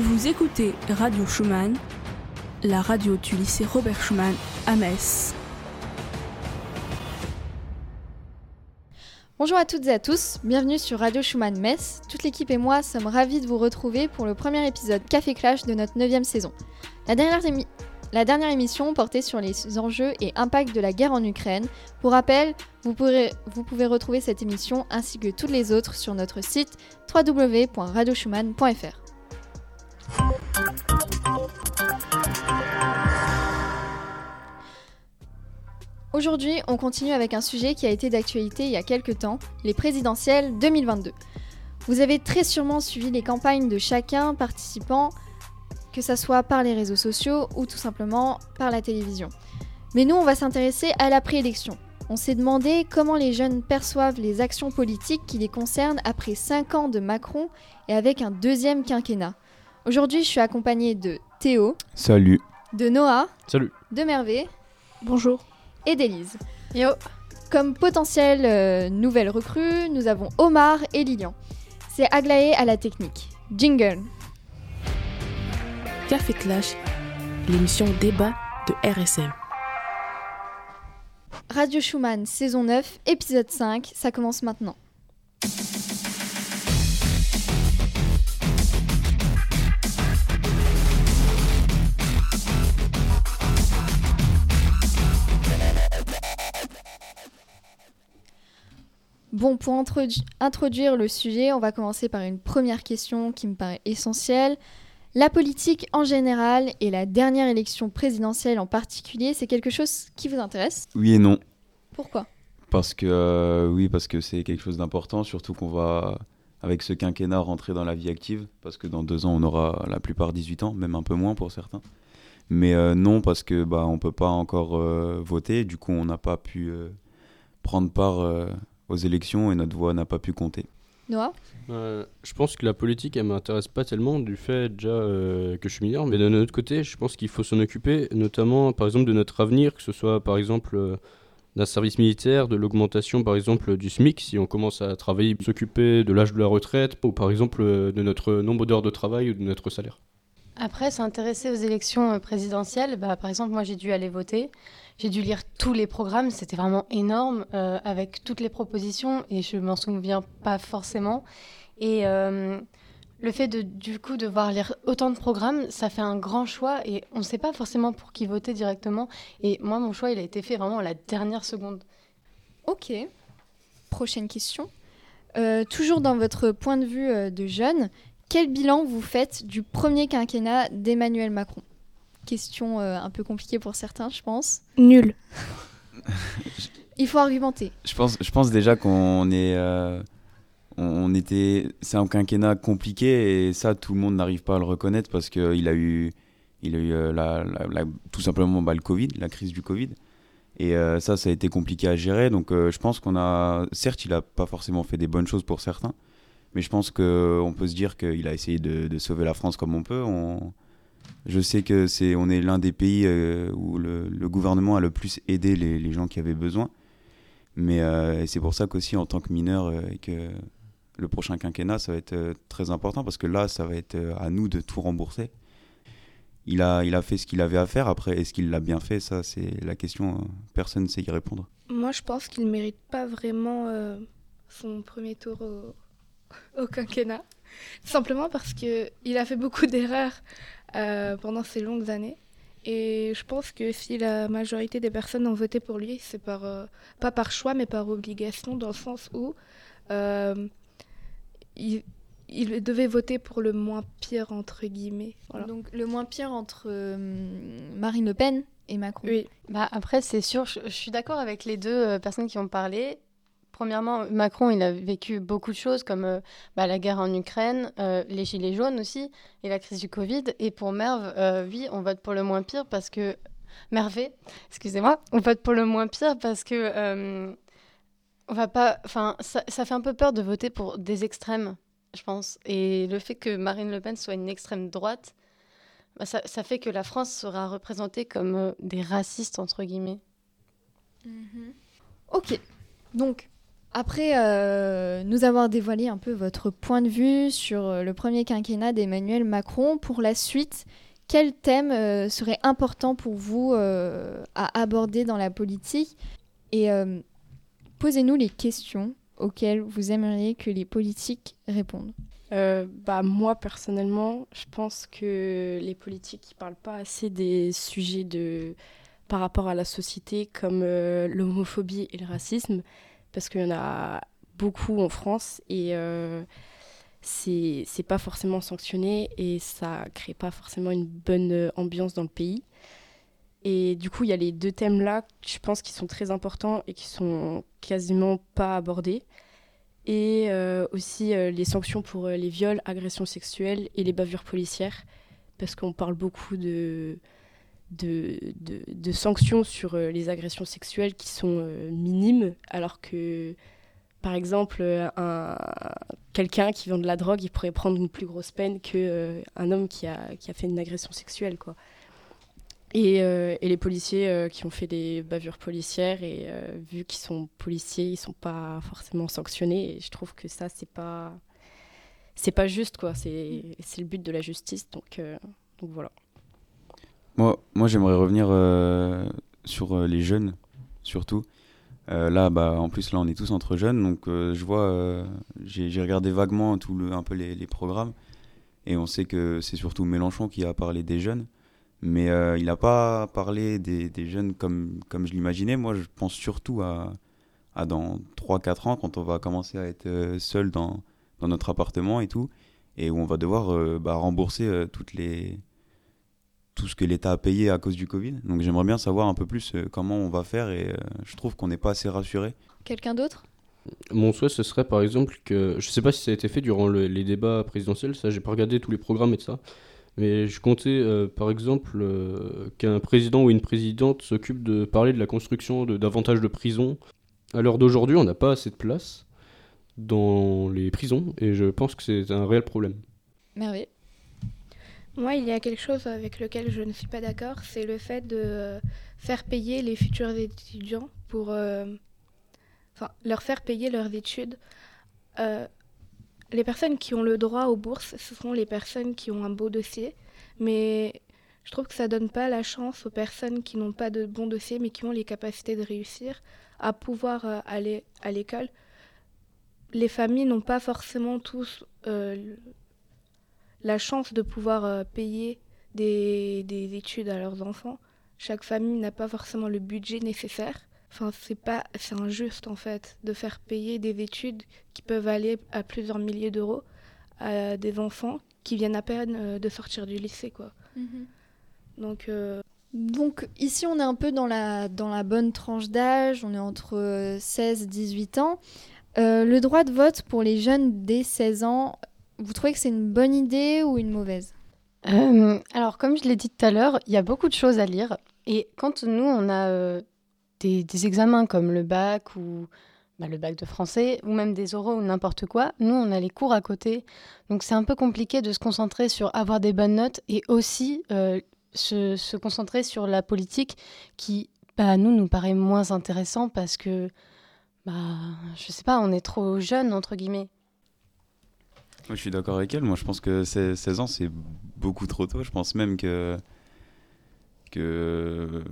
Vous écoutez Radio Schumann, la radio du lycée Robert Schumann à Metz. Bonjour à toutes et à tous, bienvenue sur Radio Schumann Metz. Toute l'équipe et moi sommes ravis de vous retrouver pour le premier épisode Café Clash de notre 9 saison. La dernière, émission portait sur les enjeux et impacts de la guerre en Ukraine. Pour rappel, vous pouvez retrouver cette émission ainsi que toutes les autres sur notre site www.radioschumann.fr. Aujourd'hui, on continue avec un sujet qui a été d'actualité il y a quelques temps, les présidentielles 2022. Vous avez très sûrement suivi les campagnes de chacun participant, que ce soit par les réseaux sociaux ou tout simplement par la télévision. Mais nous, on va s'intéresser à la préélection. On s'est demandé comment les jeunes perçoivent les actions politiques qui les concernent après 5 ans de Macron et avec un deuxième quinquennat. Aujourd'hui, je suis accompagnée de Théo. Salut. De Noah. Salut. De Mervé. Bonjour et d'Élise. Yo Comme potentielle euh, nouvelle recrue, nous avons Omar et Lilian. C'est Aglaé à la technique. Jingle Café Clash, l'émission débat de RSM. Radio Schumann, saison 9, épisode 5, ça commence maintenant. Bon, pour introduire le sujet, on va commencer par une première question qui me paraît essentielle. La politique en général et la dernière élection présidentielle en particulier, c'est quelque chose qui vous intéresse? Oui et non. Pourquoi? Parce que euh, oui, parce que c'est quelque chose d'important, surtout qu'on va avec ce quinquennat rentrer dans la vie active, parce que dans deux ans on aura la plupart 18 ans, même un peu moins pour certains. Mais euh, non, parce que bah on peut pas encore euh, voter, du coup on n'a pas pu prendre part aux élections et notre voix n'a pas pu compter. Noah euh, Je pense que la politique, elle m'intéresse pas tellement du fait déjà euh, que je suis mineur, mais d'un autre côté, je pense qu'il faut s'en occuper, notamment par exemple de notre avenir, que ce soit par exemple euh, d'un service militaire, de l'augmentation par exemple du SMIC, si on commence à travailler, s'occuper de l'âge de la retraite, ou par exemple de notre nombre d'heures de travail ou de notre salaire. Après, s'intéresser aux élections présidentielles, bah, par exemple, moi j'ai dû aller voter. J'ai dû lire tous les programmes, c'était vraiment énorme, euh, avec toutes les propositions, et je m'en souviens pas forcément. Et euh, le fait de, du coup, de voir lire autant de programmes, ça fait un grand choix, et on ne sait pas forcément pour qui voter directement. Et moi, mon choix, il a été fait vraiment à la dernière seconde. Ok. Prochaine question. Euh, toujours dans votre point de vue de jeune, quel bilan vous faites du premier quinquennat d'Emmanuel Macron? Question euh, un peu compliquée pour certains, je pense. Nul. Il faut argumenter. Je pense, je pense déjà qu'on est. Euh, on était. C'est un quinquennat compliqué et ça, tout le monde n'arrive pas à le reconnaître parce qu'il a eu. Il a eu euh, la, tout simplement bah, le Covid, la crise du Covid. Et ça, ça a été compliqué à gérer. Donc je pense qu'on a. Certes, il n'a pas forcément fait des bonnes choses pour certains. Mais je pense qu'on peut se dire qu'il a essayé de, de, sauver la France comme on peut. On, je sais que c'est, on est l'un des pays euh, où le, gouvernement a le plus aidé les, gens qui avaient besoin. Mais euh, c'est pour ça qu'aussi en tant que mineur, euh, que le prochain quinquennat, ça va être très important parce que là, ça va être à nous de tout rembourser. Il a, il a fait ce qu'il avait à faire. Après, est-ce qu'il l'a bien fait? Ça, c'est la question. Personne ne sait y répondre. Moi, je pense qu'il ne mérite pas vraiment son premier tour au, au quinquennat. Simplement parce qu'il a fait beaucoup d'erreurs euh, pendant ces longues années. Et je pense que si la majorité des personnes ont voté pour lui, c'est par, euh, pas par choix, mais par obligation, dans le sens où euh, il, il, devait voter pour le moins pire, entre guillemets. Donc le moins pire entre Marine Le Pen et Macron. Oui. Bah, après, c'est sûr, je, je suis d'accord avec les deux personnes qui ont parlé. Premièrement, Macron, il a vécu beaucoup de choses comme euh, bah, la guerre en Ukraine, euh, les gilets jaunes aussi, et la crise du Covid. Et pour Merve, euh, oui, on vote pour le moins pire parce que... Mervé, excusez-moi, on vote pour le moins pire parce que... on va pas... Enfin, ça, fait un peu peur de voter pour des extrêmes, je pense. Et le fait que Marine Le Pen soit une extrême droite, bah, ça, fait que la France sera représentée comme des racistes, entre guillemets. Mhm. Ok, donc Après euh, nous avoir dévoilé un peu votre point de vue sur euh, le premier quinquennat d'Emmanuel Macron, pour la suite, quel thème euh, serait important pour vous euh, à aborder dans la politique? Et posez-nous les questions auxquelles vous aimeriez que les politiques répondent. Bah, moi, personnellement, je pense que les politiques ne parlent pas assez des sujets de... par rapport à la société comme l'homophobie et le racisme, parce qu'il y en a beaucoup en France et euh, c'est pas forcément sanctionné et ça crée pas forcément une bonne ambiance dans le pays. Et du coup, il y a les deux thèmes-là, je pense, qui sont très importants et qui sont quasiment pas abordés et euh, aussi euh, les sanctions pour euh, les viols, agressions sexuelles et les bavures policières, parce qu'on parle beaucoup de, de, de- sanctions sur euh, les agressions sexuelles qui sont euh, minimes, alors que, par exemple, euh, un, quelqu'un qui vend de la drogue, il pourrait prendre une plus grosse peine qu'un homme qui a, qui a fait une agression sexuelle. Quoi. Et, et les policiers qui ont fait des bavures policières et vu qu'ils sont policiers, ils sont pas forcément sanctionnés. Et je trouve que ça, c'est pas, c'est pas juste quoi. C'est, le but de la justice. Donc, donc voilà. Moi, moi j'aimerais revenir euh, sur euh, les jeunes, surtout. Euh, là, bah, en plus, là, on est tous entre jeunes, donc je vois, j'ai regardé vaguement tout le, un peu les, programmes, et on sait que c'est surtout Mélenchon qui a parlé des jeunes, mais il n'a pas parlé des, des jeunes comme, comme je l'imaginais. Moi, je pense surtout à, à dans 3-4 ans, quand on va commencer à être seul dans, dans notre appartement et tout, et où on va devoir bah, rembourser toutes les tout ce que l'État a payé à cause du Covid. Donc j'aimerais bien savoir un peu plus euh, comment on va faire et euh, je trouve qu'on n'est pas assez rassuré. Quelqu'un d'autre? Mon souhait, ce serait par exemple que. Je sais pas si ça a été fait durant le- les débats présidentiels, ça, j'ai pas regardé tous les programmes et tout ça. Mais je comptais euh, par exemple euh, qu'un président ou une présidente s'occupe de parler de la construction de davantage de prisons. À l'heure d'aujourd'hui, on n'a pas assez de place dans les prisons et je pense que c'est un réel problème. Merveille. Moi, il y a quelque chose avec lequel je ne suis pas d'accord, c'est le fait de euh, faire payer les futurs étudiants pour... euh, Enfin, leur faire payer leurs études. Euh, les personnes qui ont le droit aux bourses, ce sont les personnes qui ont un beau dossier, mais je trouve que ça donne pas la chance aux personnes qui n'ont pas de bon dossier, mais qui ont les capacités de réussir à pouvoir aller à l'école. Les familles n'ont pas forcément tous la chance de pouvoir euh, payer des, des études à leurs enfants. Chaque famille n'a pas forcément le budget nécessaire. Enfin, c'est pas, c'est injuste en fait de faire payer des études qui peuvent aller à plusieurs milliers d'euros à des enfants qui viennent à peine euh, de sortir du lycée, quoi. Donc, euh, Donc ici on est un peu dans la, dans la bonne tranche d'âge, on est entre euh, 16 et 18 ans. Euh, le droit de vote pour les jeunes dès 16 ans, vous trouvez que c'est une bonne idée ou une mauvaise? Euh, alors, comme je l'ai dit tout à l'heure, il y a beaucoup de choses à lire. Et quand nous, on a euh, des, examens comme le bac ou bah, le bac de français, ou même des oraux ou n'importe quoi, nous, on a les cours à côté. Donc, c'est un peu compliqué de se concentrer sur avoir des bonnes notes et aussi euh, se, se concentrer sur la politique qui, bah, nous, nous paraît moins intéressant parce que, bah, je sais pas, on est trop jeune, entre guillemets. Moi, je suis d'accord avec elle. Moi, je pense que c'est- 16 ans, c'est beaucoup trop tôt. Je pense même que. que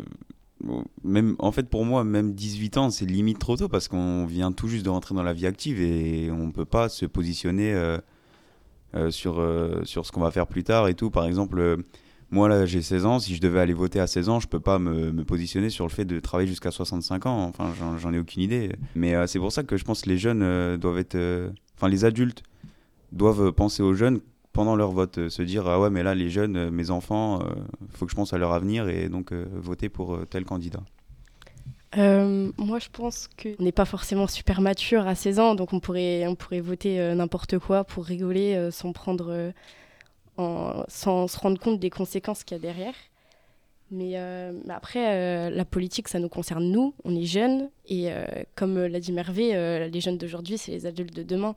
même, en fait, pour moi, même 18 ans, c'est limite trop tôt parce qu'on vient tout juste de rentrer dans la vie active et on ne peut pas se positionner euh, euh, sur, euh, sur ce qu'on va faire plus tard et tout. Par exemple, moi, là, j'ai 16 ans. Si je devais aller voter à 16 ans, je peux pas me, me positionner sur le fait de travailler jusqu'à 65 ans. Enfin, j'en- j'en ai aucune idée. Mais c'est pour ça que je pense que les jeunes doivent être. Enfin, les adultes doivent penser aux jeunes pendant leur vote, euh, se dire ah ouais mais là les jeunes, euh, mes enfants, euh, faut que je pense à leur avenir et donc voter pour tel candidat. Moi, je pense qu'on n'est pas forcément super mature à 16 ans, donc on pourrait, on pourrait voter n'importe quoi pour rigoler sans, prendre, en- sans se rendre compte des conséquences qu'il y a derrière. Mais, après, la politique, ça nous concerne nous, on est jeunes, et comme l'a dit Mervé, les jeunes d'aujourd'hui, c'est les adultes de demain.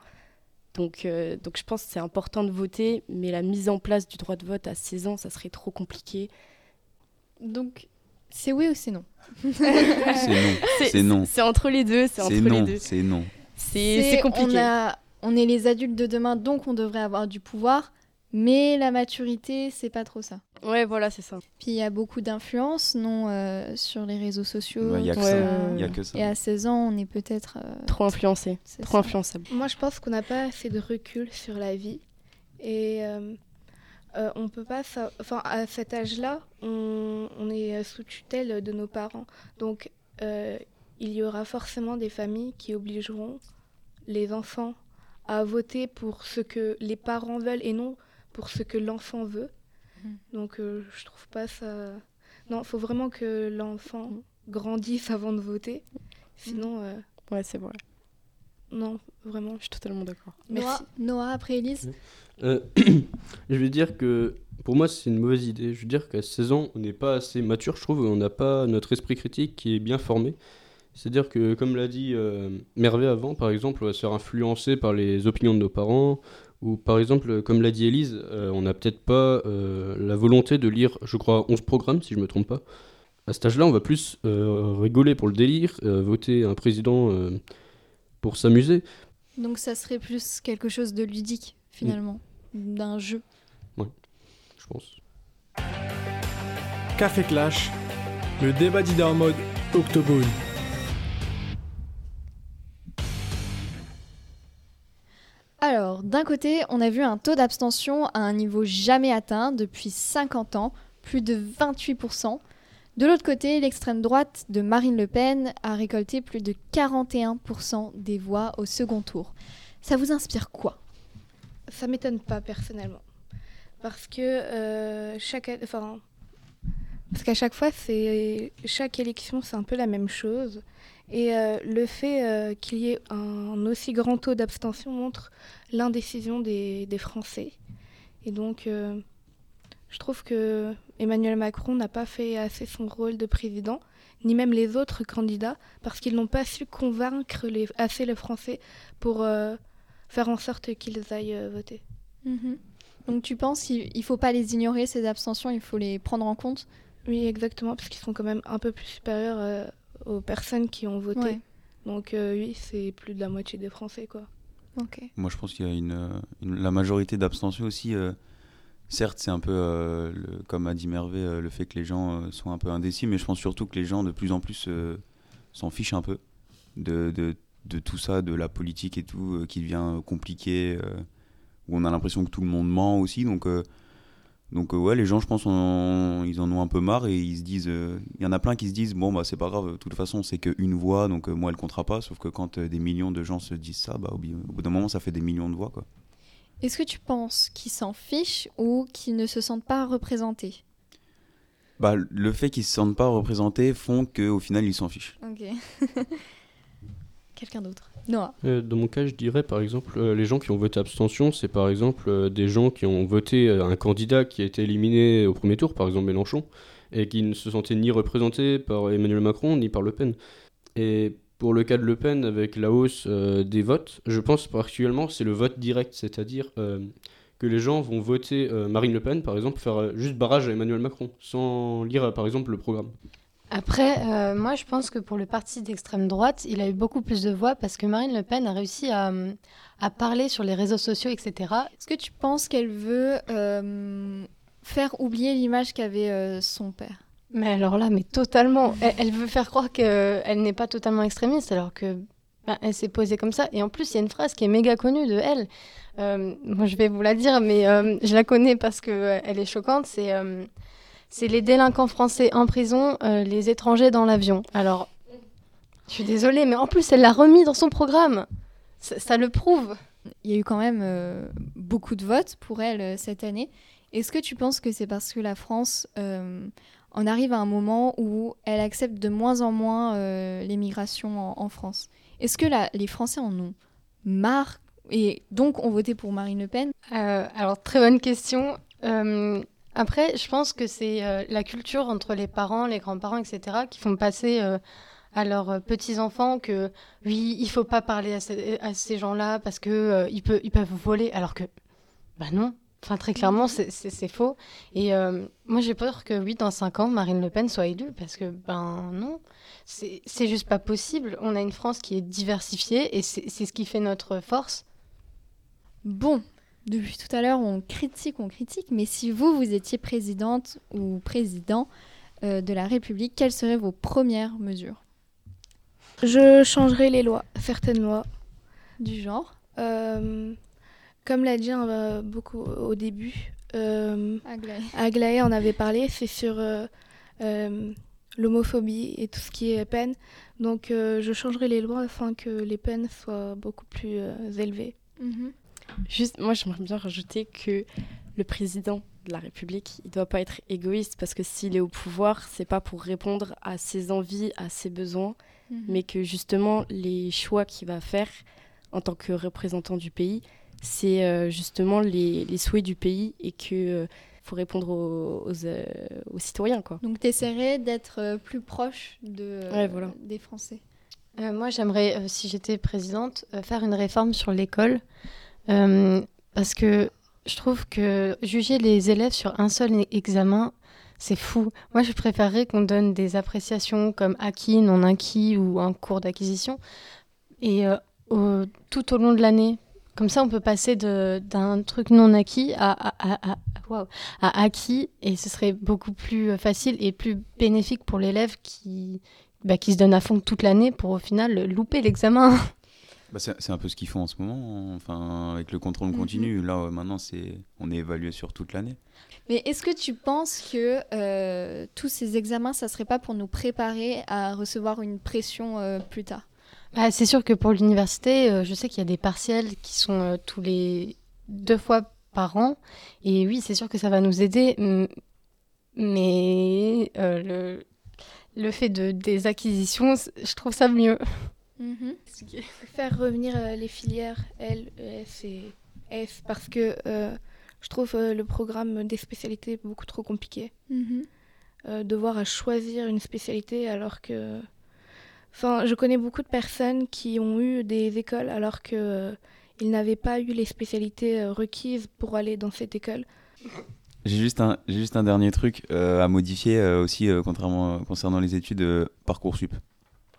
Donc, euh, donc je pense que c'est important de voter, mais la mise en place du droit de vote à 16 ans, ça serait trop compliqué. Donc c'est oui ou c'est non C'est non, c'est non, C'est entre les deux, c'est entre c'est les non, deux. c'est non. c'est c'est compliqué. On, a- on est les adultes de demain, donc on devrait avoir du pouvoir. Mais la maturité, c'est pas trop ça. Ouais, voilà, c'est ça. Puis il y a beaucoup d'influence, non, euh, sur les réseaux sociaux. Il y a que tout Ouais, ça. ça. ouais, Il y a que ça. Et à 16 ans, on est peut-être. euh, Trop influencé, trop ça. influençable. Moi, je pense qu'on n'a pas assez de recul sur la vie. Et euh, euh, on peut pas. sa- Enfin, à cet âge-là, on, on est sous tutelle de nos parents. Donc, euh, il y aura forcément des familles qui obligeront les enfants à voter pour ce que les parents veulent et non pour ce que l'enfant veut. Mhm. Donc, euh, je trouve pas ça. Non, il faut vraiment que l'enfant grandisse avant de voter. Sinon, euh, Ouais, c'est vrai. non, vraiment. Je suis totalement d'accord. Noah, après Elise. Euh, je vais dire que pour moi c'est une mauvaise idée. Je veux dire qu'à 16 ans on n'est pas assez mature, je trouve, on n'a pas notre esprit critique qui est bien formé. C'est-à-dire que comme l'a dit euh, Mervé avant, par exemple, on va se faire influencer par les opinions de nos parents, ou par exemple, comme l'a dit Élise, euh, on n'a peut-être pas euh, la volonté de lire, je crois, 11 programmes si je me trompe pas. À cet âge-là, on va plus euh, rigoler pour le délire, euh, voter un président euh, pour s'amuser. Donc ça serait plus quelque chose de ludique, finalement, d'un jeu. Je pense. Café Clash, le débat d'idées en mode octogone. D'un côté, on a vu un taux d'abstention à un niveau jamais atteint depuis 50 ans, plus de 28%. De l'autre côté, l'extrême droite de Marine Le Pen a récolté plus de 41% des voix au second tour. Ça vous inspire quoi? Ça m'étonne pas personnellement. Parce que euh, chaque, enfin, parce qu'à chaque fois, chaque élection, c'est un peu la même chose. Et euh, le fait euh, qu'il y ait un aussi grand taux d'abstention montre l'indécision des, des Français. Et donc, euh, je trouve que Emmanuel Macron n'a pas fait assez son rôle de président, ni même les autres candidats, parce qu'ils n'ont pas su convaincre les, assez les Français pour faire en sorte qu'ils aillent voter. Donc tu penses qu'il ne faut pas les ignorer, ces abstentions, il faut les prendre en compte? Oui, exactement, parce qu'ils sont quand même un peu plus supérieurs aux personnes qui ont voté. Ouais. Donc euh, oui, c'est plus de la moitié des Français, quoi. Ok. Moi, je pense qu'il y a une, euh, une- la majorité d'abstention aussi. euh, certes, c'est un peu, euh, le- comme a dit Mervé, euh, le fait que les gens euh, sont un peu indécis, mais je pense surtout que les gens de plus en plus euh, s'en fichent un peu de, de, de tout ça, de la politique et tout, euh, qui devient compliqué, euh, où on a l'impression que tout le monde ment aussi. Donc, euh, donc euh, ouais, les gens, je pense, en- ils en ont un peu marre et ils se disent, euh, il y en a plein qui se disent, bon, bah c'est pas grave, de toute façon, c'est qu'une voix, donc euh, moi, elle comptera pas. Sauf que quand des millions de gens se disent ça, bah, au bout d'un moment, ça fait des millions de voix, quoi. Est-ce que tu penses qu'ils s'en fichent ou qu'ils ne se sentent pas représentés? Bah, le fait qu'ils se sentent pas représentés font qu'au final, ils s'en fichent. Ok. Quelqu'un d'autre? Euh, dans mon cas, je dirais par exemple, euh, les gens qui ont voté abstention, c'est par exemple euh, des gens qui ont voté un candidat qui a été éliminé au premier tour, par exemple Mélenchon, et qui ne se sentaient ni représentés par Emmanuel Macron ni par Le Pen. Et pour le cas de Le Pen, avec la hausse des votes, je pense particulièrement c'est le vote direct, c'est-à-dire que les gens vont voter Marine Le Pen, par exemple, faire juste barrage à Emmanuel Macron, sans lire par exemple le programme. Après, euh, moi, je pense que pour le parti d'extrême droite, il a eu beaucoup plus de voix parce que Marine Le Pen a réussi à, parler sur les réseaux sociaux, etc. Est-ce que tu penses qu'elle veut euh, faire oublier l'image qu'avait euh, son père? Mais alors là, mais totalement. Elle, veut faire croire qu'elle n'est pas totalement extrémiste alors que ben, elle s'est posée comme ça. Et en plus, il y a une phrase qui est méga connue de elle. Moi, je vais vous la dire, mais je la connais parce qu'elle est choquante. C'est c'est les délinquants français en prison, euh, les étrangers dans l'avion. Alors, je suis désolée, mais en plus, elle l'a remis dans son programme. Ça, ça le prouve. Il y a eu quand même euh, beaucoup de votes pour elle euh, cette année. Est-ce que tu penses que c'est parce que la France en arrive à un moment où elle accepte de moins en moins l'immigration en, en France? Est-ce que la- les Français en ont marre et donc ont voté pour Marine Le Pen? Alors, très bonne question. Euh, après, je pense que c'est euh, la culture entre les parents, les grands-parents, etc., qui font passer euh, à leurs euh, petits-enfants que oui, il faut pas parler à, ces- gens-là parce que peuvent voler. Alors que, bah non, Enfin, très clairement, c'est- faux. Et moi, j'ai peur que, oui, dans 5 ans, Marine Le Pen soit élue, parce que, ben non, c'est juste pas possible. On a une France qui est diversifiée, et c'est ce qui fait notre force. Bon, depuis tout à l'heure, on critique, on critique, mais si vous, vous étiez présidente ou président euh, de la République, quelles seraient vos premières mesures? Je changerai les lois, certaines lois. du genre? Euh, comme l'a dit euh, beaucoup au début, euh, Aglaé. Aglaé en avait parlé, c'est sur l'homophobie et tout ce qui est peine. Donc je changerai les lois afin que les peines soient beaucoup plus élevées. Mhm. Juste, moi, j'aimerais bien rajouter que le président de la République, il doit pas être égoïste parce que s'il est au pouvoir, c'est pas pour répondre à ses envies, à ses besoins, Mhm. mais que justement les choix qu'il va faire en tant que représentant du pays, c'est euh, justement les, les souhaits du pays et que euh, faut répondre aux, aux, euh, aux citoyens, quoi. Donc, tu essaierais d'être euh, plus proche de, euh, Ouais, voilà. des Français? Euh, moi, j'aimerais, euh, si j'étais présidente, euh, faire une réforme sur l'école. Euh, parce que je trouve que juger les élèves sur un seul e- examen, c'est fou. Moi, je préférerais qu'on donne des appréciations comme acquis, non acquis ou un cours d'acquisition. Et euh, tout au long de l'année. Comme ça, on peut passer d'un truc non acquis à, acquis. Et ce serait beaucoup plus euh, facile et plus bénéfique pour l'élève bah, qui se donne à fond toute l'année pour au final louper l'examen. Bah, c'est un peu ce qu'ils font en ce moment, enfin, avec le contrôle Mhm. continu. Là, euh, maintenant, c'est on est évalué sur toute l'année. Mais est-ce que tu penses que euh, tous ces examens, ça serait pas pour nous préparer à recevoir une pression euh, plus tard? Bah, c'est sûr que pour l'université, euh, je sais qu'il y a des partiels qui sont euh, tous les deux fois par an. Et oui, c'est sûr que ça va nous aider. Mais euh, le, le fait de, des acquisitions, je trouve ça mieux. Mhm. Faire revenir euh, les filières L, ES et S parce que euh, je trouve euh, le programme des spécialités beaucoup trop compliqué. Mhm. euh, devoir à choisir une spécialité alors que... Enfin, je connais beaucoup de personnes qui ont eu des écoles alors que euh, ils n'avaient pas eu les spécialités requises pour aller dans cette école. J'ai juste un, j'ai juste un dernier truc euh, à modifier euh, aussi, euh, contrairement concernant les études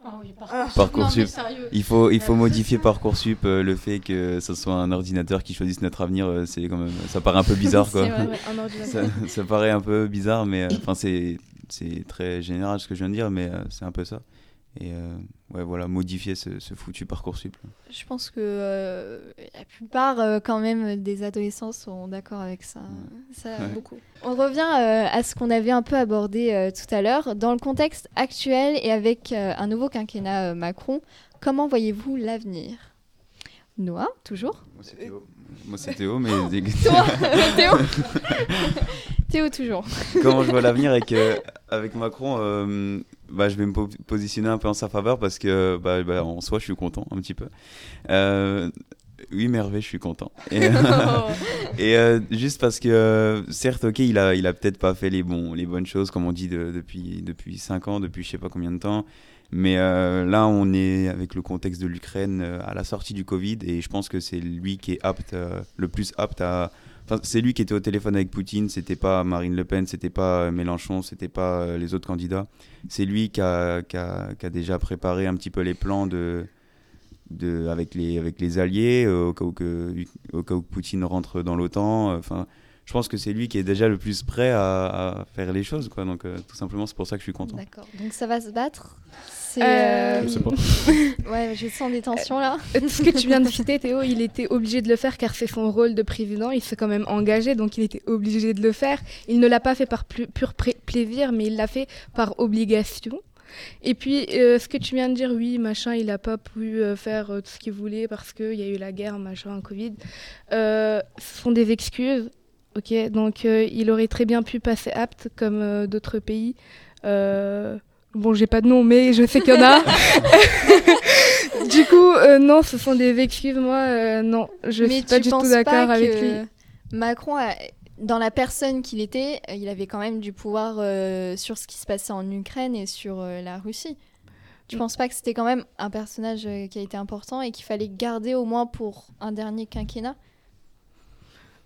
euh, parcoursup. Parcoursup. Il faut, il faut modifier Parcoursup. euh, le fait que ce soit un ordinateur qui choisisse notre avenir, euh, c'est quand même, ça paraît un peu bizarre, quoi. C'est vrai. Ouais, un ordinateur. ça, ça paraît un peu bizarre, mais euh, enfin c'est, c'est très général ce que je viens de dire, mais euh, c'est un peu ça. Et euh, ouais, voilà, modifier ce, ce foutu Parcoursup. là. Je pense que euh, la plupart, euh, quand même, des adolescents sont d'accord avec ça. ça Ouais. beaucoup. On revient à ce qu'on avait un peu abordé tout à l'heure. Dans le contexte actuel et avec un nouveau quinquennat Macron, comment voyez-vous l'avenir? Noah, toujours? Moi c'est Théo, Moi, c'est Théo, mais Toi, Théo Théo, toujours. comment je vois l'avenir avec, avec Macron bah, Je vais me po- positionner un peu en sa faveur parce que bah, bah, en soi, je suis content un petit peu. Euh, oui, Merveille, je suis content. Et, et, euh, juste parce que, euh, certes, ok, il a, il a peut-être pas fait les, bons, les bonnes choses, comme on dit, de- depuis, depuis 5 ans, depuis je sais pas combien de temps. Mais euh, là, on est avec le contexte de l'Ukraine euh, à la sortie du Covid et je pense que c'est lui qui est apte, euh, le plus apte à. C'est lui qui était au téléphone avec Poutine, c'était pas Marine Le Pen, c'était pas euh, Mélenchon, c'était pas euh, les autres candidats. C'est lui qui a, déjà préparé un petit peu les plans avec, les, alliés euh, au, cas où Poutine rentre dans l'OTAN. Enfin, je pense que c'est lui qui est déjà le plus prêt à, faire les choses. Donc, tout simplement, c'est pour ça que je suis content. D'accord. Donc ça va se battre C'est. Euh. Ouais, je sens des tensions là. Euh, ce que tu viens de citer, Théo, il était obligé de le faire car c'est son rôle de président. Il s'est quand même engagé, donc il était obligé de le faire. Il ne l'a pas fait par pur plaisir, mais il l'a fait par obligation. Et puis, euh, ce que tu viens de dire, oui, machin, il n'a pas pu euh, faire euh, tout ce qu'il voulait parce qu'il y a eu la guerre, machin, Covid. Ce sont des excuses, ok? Donc, il aurait très bien pu passer apte comme d'autres pays. Bon, j'ai pas de nom, mais je sais qu'il y en a. du coup, euh, non, ce sont des excuses. Moi, euh, non, je Mais suis pas du tout d'accord avec lui. Macron, a- dans la personne qu'il était, euh, il avait quand même du pouvoir euh, sur ce qui se passait en Ukraine et sur euh, la Russie. Tu Mm. penses pas que c'était quand même un personnage qui a été important et qu'il fallait garder au moins pour un dernier quinquennat?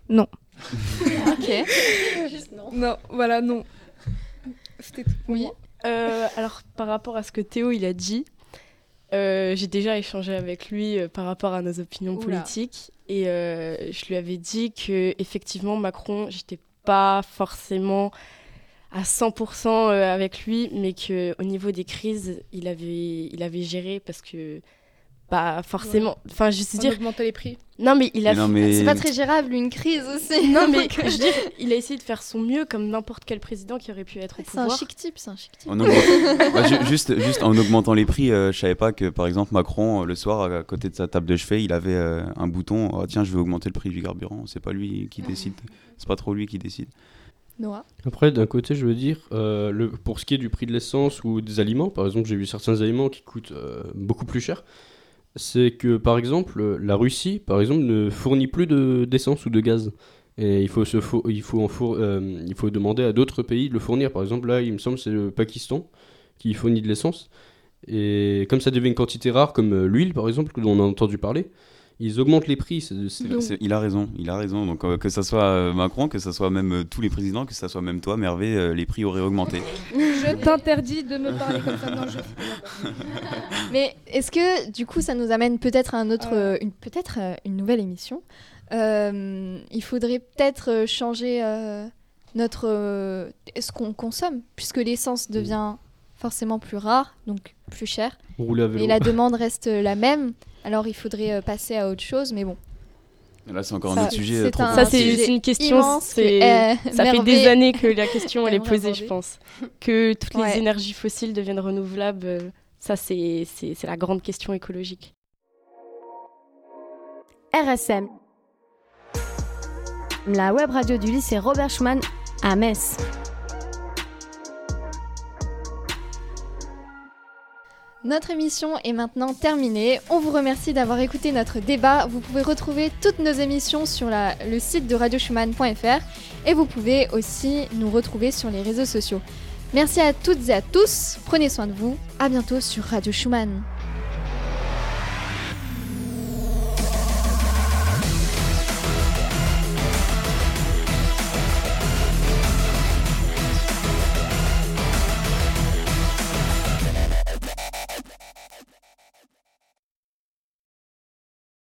Ok. Juste non. Non, voilà, non. C'était tout. pour Oui. moi. Euh, alors, par rapport à ce que Théo il a dit, euh, j'ai déjà échangé avec lui euh, par rapport à nos opinions Oula. politiques et je lui avais dit que effectivement Macron, j'étais pas forcément à 100% euh, avec lui, mais que au niveau des crises, il avait, il avait géré parce que bah forcément, enfin je veux On dire, augmentait les prix. non mais il a Mais C'est pas très gérable une crise aussi. non mais je veux dire, il a essayé de faire son mieux comme n'importe quel président qui aurait pu être au C'est un pouvoir. chic type, c'est un chic type. Bah, ju- juste, juste en augmentant les prix, euh, je savais pas que par exemple Macron, euh, le soir, à côté de sa table de chevet, il avait euh, un bouton. Oh, tiens, je vais augmenter le prix du carburant. C'est pas lui qui décide. C'est pas trop lui qui décide. Noah. Après, d'un côté, je veux dire, euh, le, pour ce qui est du prix de l'essence ou des aliments, par exemple, j'ai vu certains aliments qui coûtent euh, beaucoup plus cher. C'est que, par exemple, la Russie, par exemple, ne fournit plus de- d'essence ou de gaz. Et il faut, se il, faut en four- euh, il faut demander à d'autres pays de le fournir. Par exemple, là, il me semble que c'est le Pakistan qui fournit de l'essence. Et comme ça devient une quantité rare, comme euh, l'huile, par exemple, dont on a entendu parler, ils augmentent les prix. Donc- Il a raison, il a raison. Donc euh, que ça soit euh, Macron, que ça soit même euh, tous les présidents, que ça soit même toi, Mervé, les prix auraient augmenté. Je t'interdis de me parler comme ça. Non, je Mais est-ce que du coup ça nous amène peut-être à un autre, une, peut-être une nouvelle émission? Il faudrait peut-être changer notre ce qu'on consomme puisque l'essence devient forcément plus rare donc plus cher rouler à vélo. et la demande reste la même. Alors il faudrait euh, passer à autre chose mais bon. Là, c'est encore Ça, un autre sujet. un Ça c'est une question, c'est euh, Ça fait des années que la question elle est posée, je pense. Que toutes les énergies fossiles deviennent renouvelables, euh, ça c'est c'est- c'est la grande question écologique. RSM. La web radio du lycée Robert Schumann à Metz. Notre émission est maintenant terminée. On vous remercie d'avoir écouté notre débat. Vous pouvez retrouver toutes nos émissions sur le site de radioschumann.fr et vous pouvez aussi nous retrouver sur les réseaux sociaux. Merci à toutes et à tous. Prenez soin de vous. À bientôt sur Radio Schumann.